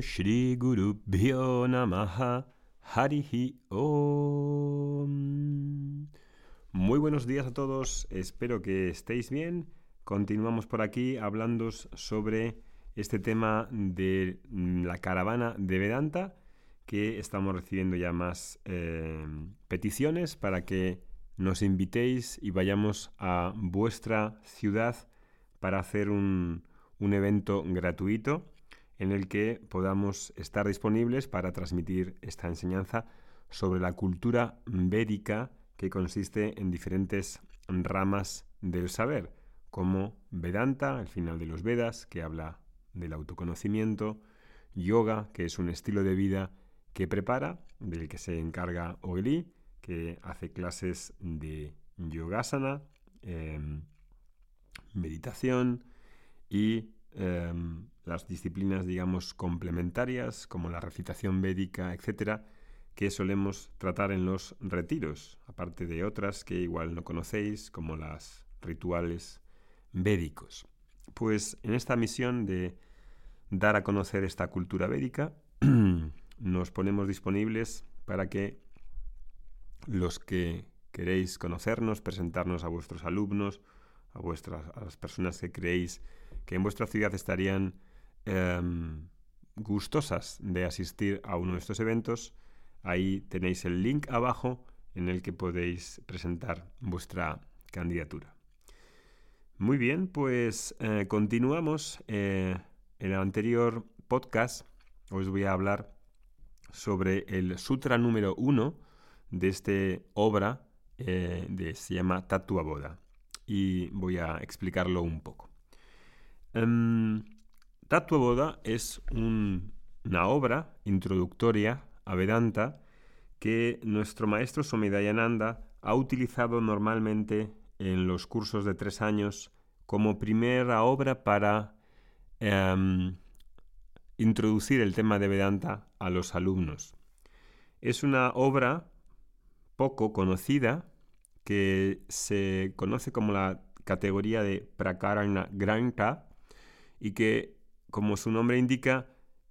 Shri Guru Bhyo Harihi Om. Muy buenos días a todos, espero que estéis bien. Continuamos por aquí hablando sobre este tema de la caravana de Vedanta, que estamos recibiendo ya más eh, peticiones para que nos invitéis y vayamos a vuestra ciudad para hacer un, un evento gratuito en el que podamos estar disponibles para transmitir esta enseñanza sobre la cultura védica que consiste en diferentes ramas del saber, como Vedanta, el final de los Vedas, que habla del autoconocimiento, yoga, que es un estilo de vida que prepara, del que se encarga Ogli, que hace clases de yogasana, em, meditación y em, las disciplinas, digamos, complementarias, como la recitación védica, etcétera, que solemos tratar en los retiros, aparte de otras que igual no conocéis, como las rituales védicos. Pues en esta misión de dar a conocer esta cultura védica, nos ponemos disponibles para que los que queréis conocernos, presentarnos a vuestros alumnos, a, vuestras, a las personas que creéis que en vuestra ciudad estarían Em, gustosas de asistir a uno de estos eventos, ahí tenéis el link abajo en el que podéis presentar vuestra candidatura. Muy bien, pues eh, continuamos. Eh, en el anterior podcast os voy a hablar sobre el sutra número uno de esta obra, eh, de, se llama Tatua Boda, y voy a explicarlo un poco. Em, Tattva Boda es una obra introductoria a Vedanta que nuestro maestro Somidayananda ha utilizado normalmente en los cursos de tres años como primera obra para em, introducir el tema de Vedanta a los alumnos. Es una obra poco conocida que se conoce como la categoría de Prakarana Granta y que como su nombre indica,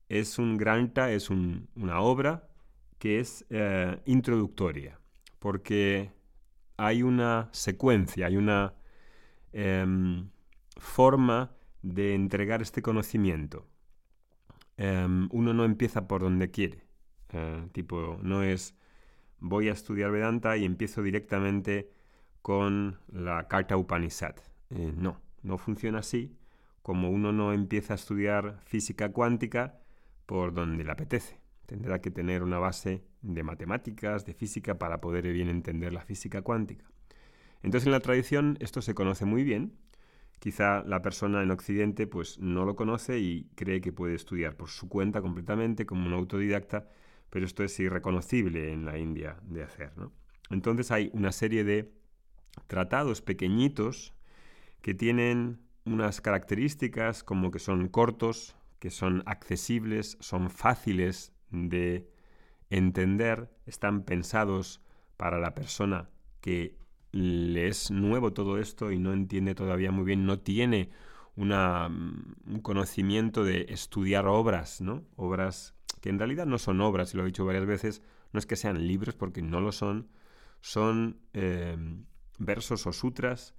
es un granta, es una obra que es eh, introductoria, porque hay una secuencia, hay una em, forma de entregar este conocimiento. Em, uno no empieza por donde quiere, eh, tipo, no es voy a estudiar Vedanta y empiezo directamente con la Carta Upanishad. Eh, no, no funciona así como uno no empieza a estudiar física cuántica por donde le apetece. Tendrá que tener una base de matemáticas, de física, para poder bien entender la física cuántica. Entonces en la tradición esto se conoce muy bien. Quizá la persona en Occidente pues no lo conoce y cree que puede estudiar por su cuenta completamente como un autodidacta, pero esto es irreconocible en la India de hacer. Entonces hay una serie de tratados pequeñitos que tienen unas características como que son cortos, que son accesibles, son fáciles de entender, están pensados para la persona que le es nuevo todo esto y no entiende todavía muy bien, no tiene una, mm, un conocimiento de estudiar obras, ¿no? Obras que en realidad no son obras, y lo he dicho varias veces, no es que sean libros porque no lo son, son eh, versos o sutras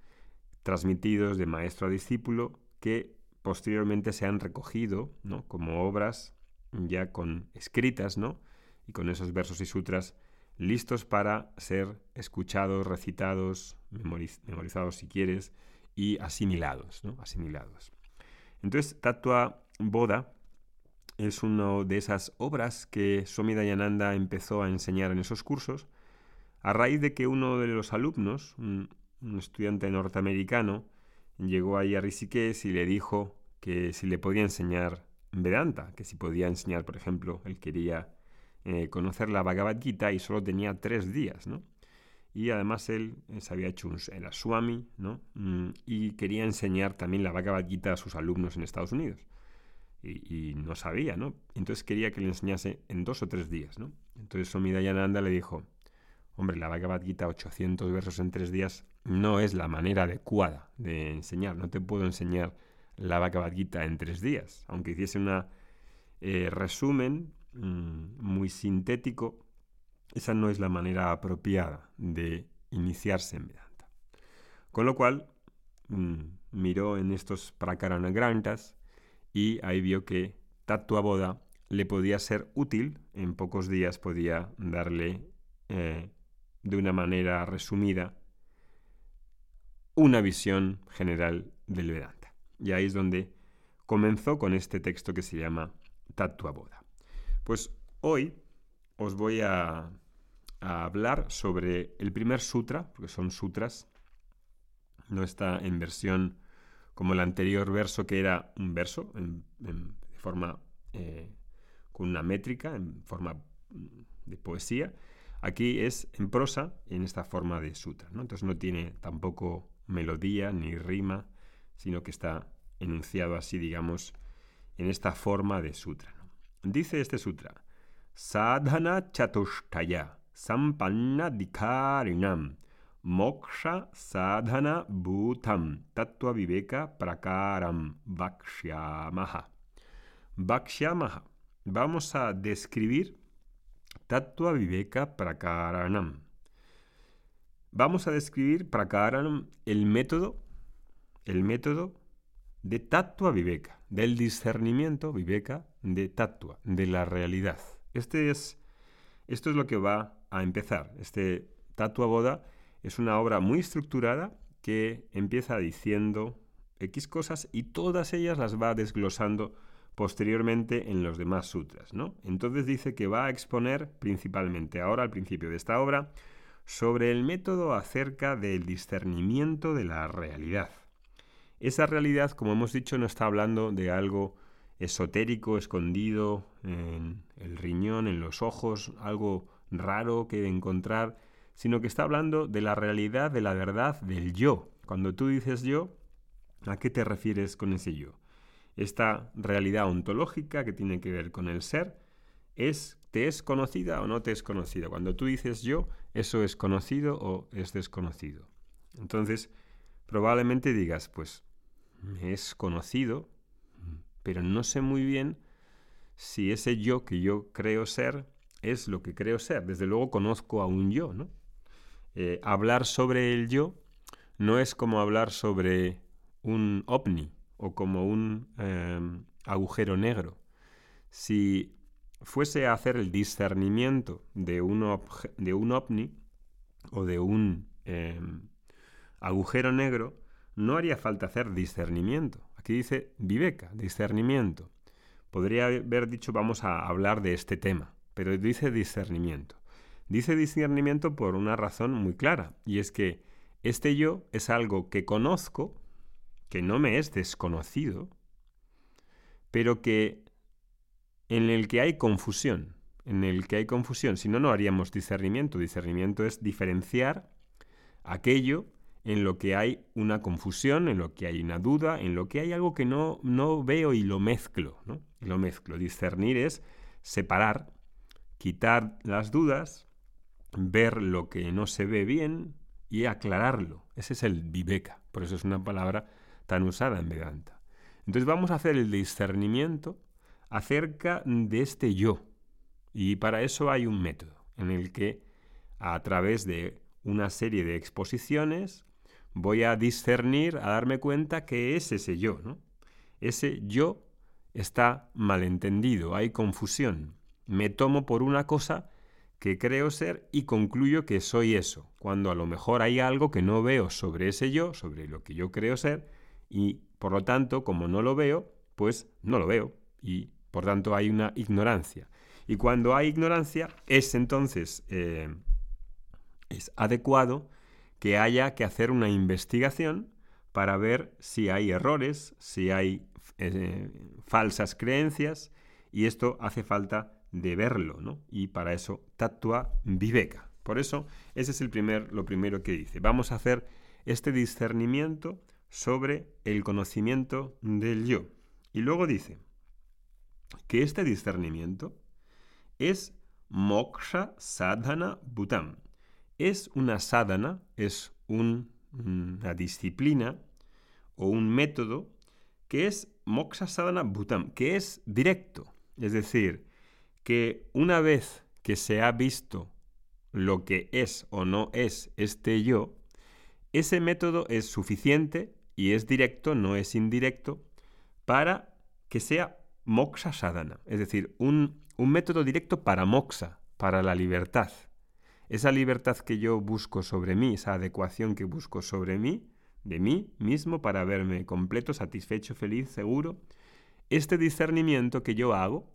transmitidos de maestro a discípulo que posteriormente se han recogido ¿no? como obras ya con escritas ¿no? y con esos versos y sutras listos para ser escuchados, recitados, memorizados si quieres y asimilados. ¿no? asimilados. Entonces, Tatua Boda es una de esas obras que Swami Dayananda empezó a enseñar en esos cursos a raíz de que uno de los alumnos, estudiante norteamericano, llegó ahí a Rishikesh y le dijo que si le podía enseñar Vedanta, que si podía enseñar, por ejemplo, él quería eh, conocer la Bhagavad Gita y solo tenía tres días, ¿no? Y además él eh, se había hecho un, era Swami, ¿no? Mm, y quería enseñar también la Bhagavad Gita a sus alumnos en Estados Unidos. Y, no sabía, ¿no? Entonces quería que le enseñase en dos o tres días, ¿no? Entonces Swami Dayananda le dijo, hombre, la Bhagavad Gita, 800 versos en tres días, no es la manera adecuada de enseñar. No te puedo enseñar la Bhagavad Gita en tres días. Aunque hiciese una eh, resumen, mm, muy sintético, esa no es la manera apropiada de iniciarse en Vedanta. Con lo cual, mm, miró en estos Prakaranagrantas y ahí vio que Tatua Boda le podía ser útil, en pocos días podía darle eh, de una manera resumida una visión general del Vedanta. Y ahí es donde comenzó con este texto que se llama Tatua Boda. Pues hoy os voy a, hablar sobre el primer sutra, porque son sutras, no está en versión como el anterior verso que era un verso en, forma eh, con una métrica, en forma mm, de poesía. Aquí es en prosa en esta forma de sutra. ¿no? Entonces no tiene tampoco melodía ni rima, sino que está enunciado así, digamos, en esta forma de sutra. Dice este sutra, Sadhana chatushtaya sampanna dikarinam moksha sadhana bhutam tattva viveka prakaram vakshyamaha. Vakshyamaha. Vamos a describir tattva viveka prakaranam. Vamos a describir prakaranam el método, el método de tattva viveka, del discernimiento viveka de tattva, de la realidad. Este es, esto es lo que va a empezar. Este tattva boda es una obra muy estructurada que empieza diciendo X cosas y todas ellas las va desglosando posteriormente en los demás sutras. ¿no? Entonces dice que va a exponer principalmente ahora al principio de esta obra sobre el método acerca del discernimiento de la realidad. Esa realidad, como hemos dicho, no está hablando de algo esotérico, escondido en el riñón, en los ojos, algo raro que encontrar, sino que está hablando de la realidad, de la verdad, del yo. Cuando tú dices yo, ¿a qué te refieres con ese yo? Esta realidad ontológica que tiene que ver con el ser, es, ¿te es conocida o no te es conocida? Cuando tú dices yo, ¿eso es conocido o es desconocido? Entonces, probablemente digas, pues me es conocido, pero no sé muy bien si ese yo que yo creo ser es lo que creo ser. Desde luego conozco a un yo, ¿no? Eh, hablar sobre el yo no es como hablar sobre un ovni o como un em, agujero negro. Si fuese a hacer el discernimiento de un, de un ovni o de un em, agujero negro, no haría falta hacer discernimiento. Aquí dice viveka, discernimiento. Podría haber dicho vamos a hablar de este tema, pero dice discernimiento. Dice discernimiento por una razón muy clara, y es que este yo es algo que conozco, que no me es desconocido, pero que en el que hay confusión, en el que hay confusión, si no, no haríamos discernimiento. Discernimiento es diferenciar aquello en lo que hay una confusión, en lo que hay una duda, en lo que hay algo que no, no veo y lo mezclo. ¿no? Lo mezclo. Discernir es separar, quitar las dudas, ver lo que no se ve bien y aclararlo. Ese es el viveka. Por eso es una palabra tan usada en Vedanta. Entonces vamos a hacer el discernimiento acerca de este yo. Y para eso hay un método en el que a través de una serie de exposiciones voy a discernir, a darme cuenta que es ese yo. Ese yo está malentendido, hay confusión. Me tomo por una cosa que creo ser y concluyo que soy eso, cuando a lo mejor hay algo que no veo sobre ese yo, sobre lo que yo creo ser, y por lo tanto, como no lo veo, pues no lo veo, y por tanto hay una ignorancia. Y cuando hay ignorancia, es entonces eh, es adecuado que haya que hacer una investigación para ver si hay errores, si hay eh, falsas creencias, y esto hace falta de verlo, ¿no? Y para eso tatua viveka. Por eso, ese es el primer, lo primero que dice. Vamos a hacer este discernimiento sobre el conocimiento del yo. Y luego dice que este discernimiento es moksha sadhana bhutam es una sadhana, es una disciplina o un método que es moksha sadhana bhutam, que es directo. Es decir, que una vez que se ha visto lo que es o no es este yo, ese método es suficiente y es directo, no es indirecto, para que sea moksha sadhana, es decir, un, un método directo para moksha, para la libertad. Esa libertad que yo busco sobre mí, esa adecuación que busco sobre mí, de mí mismo para verme completo, satisfecho, feliz, seguro, este discernimiento que yo hago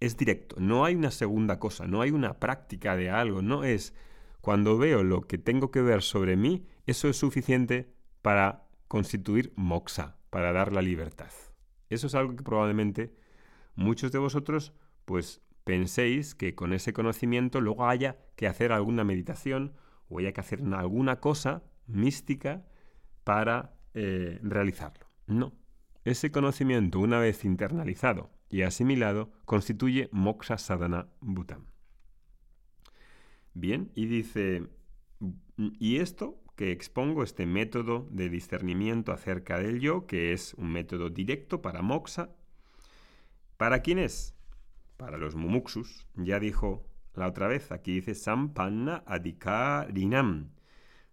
es directo, no hay una segunda cosa, no hay una práctica de algo, no es cuando veo lo que tengo que ver sobre mí, eso es suficiente para constituir moksha, para dar la libertad. Eso es algo que probablemente muchos de vosotros pues penséis que con ese conocimiento luego haya que hacer alguna meditación o haya que hacer alguna cosa mística para eh, realizarlo. No. Ese conocimiento, una vez internalizado y asimilado, constituye moksha sadhana bhutam. Bien, y dice, y esto que expongo, este método de discernimiento acerca del yo, que es un método directo para moksha, ¿para quién es? Para los mumuksus. Ya dijo la otra vez, aquí dice sampanna adhikarinam.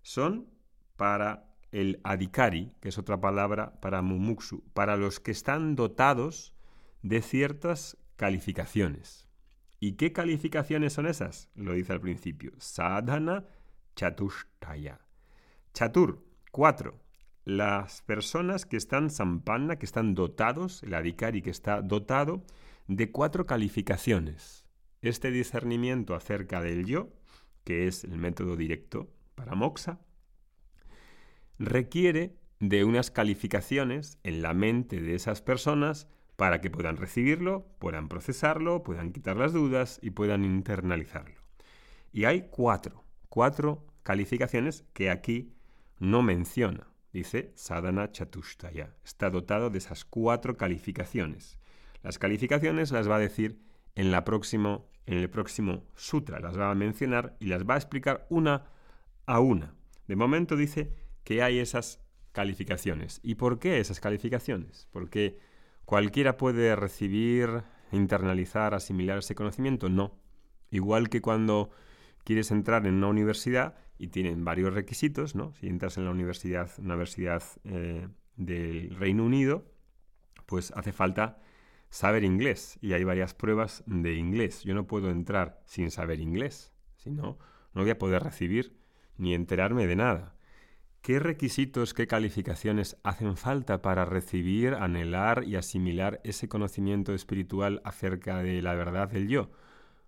Son para el adhikari, que es otra palabra para mumuksu, para los que están dotados de ciertas calificaciones. ¿Y qué calificaciones son esas? Lo dice al principio. Sadhana chatushtaya. Chatur, cuatro. Las personas que están sampanna, que están dotados, el adhikari que está dotado de cuatro calificaciones. Este discernimiento acerca del yo, que es el método directo para moksha, requiere de unas calificaciones en la mente de esas personas para que puedan recibirlo, puedan procesarlo, puedan quitar las dudas y puedan internalizarlo. Y hay cuatro, cuatro calificaciones que aquí no menciona. Dice Sadhana Chatushtaya. Está dotado de esas cuatro calificaciones. Las calificaciones las va a decir en, la próximo, en el próximo sutra. Las va a mencionar y las va a explicar una a una. De momento dice que hay esas calificaciones. ¿Y por qué esas calificaciones? Porque cualquiera puede recibir, internalizar, asimilar ese conocimiento. No. Igual que cuando quieres entrar en una universidad y tienen varios requisitos, ¿no? Si entras en la universidad, una universidad eh, del Reino Unido, pues hace falta saber inglés y hay varias pruebas de inglés. Yo no puedo entrar sin saber inglés, si no, no voy a poder recibir ni enterarme de nada. ¿Qué requisitos, qué calificaciones hacen falta para recibir, anhelar y asimilar ese conocimiento espiritual acerca de la verdad del yo?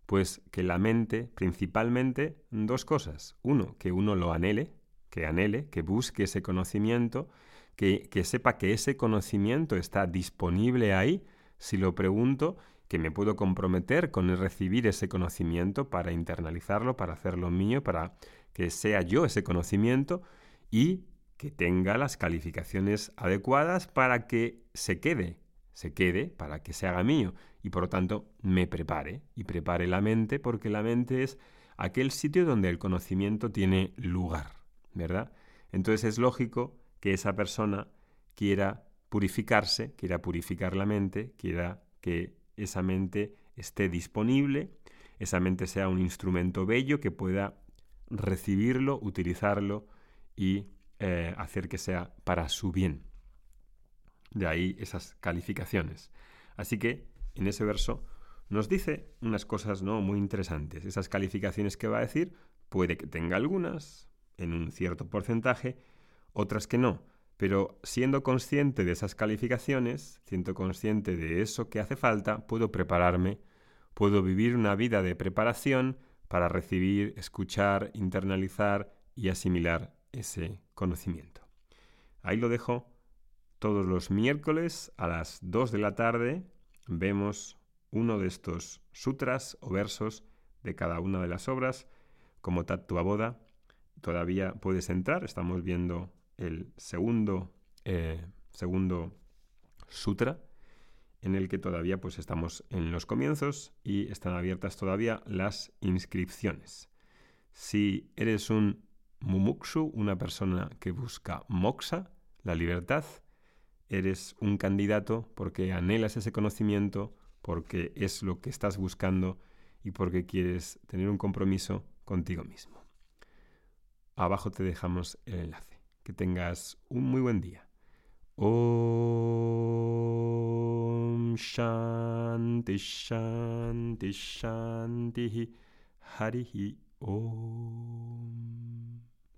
Pues que la mente, principalmente, dos cosas. Uno, que uno lo anhele, que anhele, que busque ese conocimiento, que, que sepa que ese conocimiento está disponible ahí. Si lo pregunto, que me puedo comprometer con recibir ese conocimiento para internalizarlo, para hacerlo mío, para que sea yo ese conocimiento y que tenga las calificaciones adecuadas para que se quede, se quede, para que se haga mío y por lo tanto me prepare y prepare la mente porque la mente es aquel sitio donde el conocimiento tiene lugar, ¿verdad? Entonces es lógico que esa persona quiera purificarse, quiera purificar la mente, quiera que esa mente esté disponible, esa mente sea un instrumento bello que pueda recibirlo, utilizarlo y eh, hacer que sea para su bien. De ahí esas calificaciones. Así que en ese verso nos dice unas cosas ¿no? muy interesantes. Esas calificaciones que va a decir, puede que tenga algunas, en un cierto porcentaje, otras que no. Pero siendo consciente de esas calificaciones, siendo consciente de eso que hace falta, puedo prepararme, puedo vivir una vida de preparación para recibir, escuchar, internalizar y asimilar ese conocimiento. Ahí lo dejo. Todos los miércoles a las 2 de la tarde vemos uno de estos sutras o versos de cada una de las obras. Como Tatua Boda, todavía puedes entrar. Estamos viendo el segundo, eh, segundo sutra en el que todavía pues estamos en los comienzos y están abiertas todavía las inscripciones. Si eres un Mumuksu, una persona que busca moksha, la libertad, eres un candidato porque anhelas ese conocimiento, porque es lo que estás buscando y porque quieres tener un compromiso contigo mismo. Abajo te dejamos el enlace. Que tengas un muy buen día. Om Shanti Shanti Shanti Om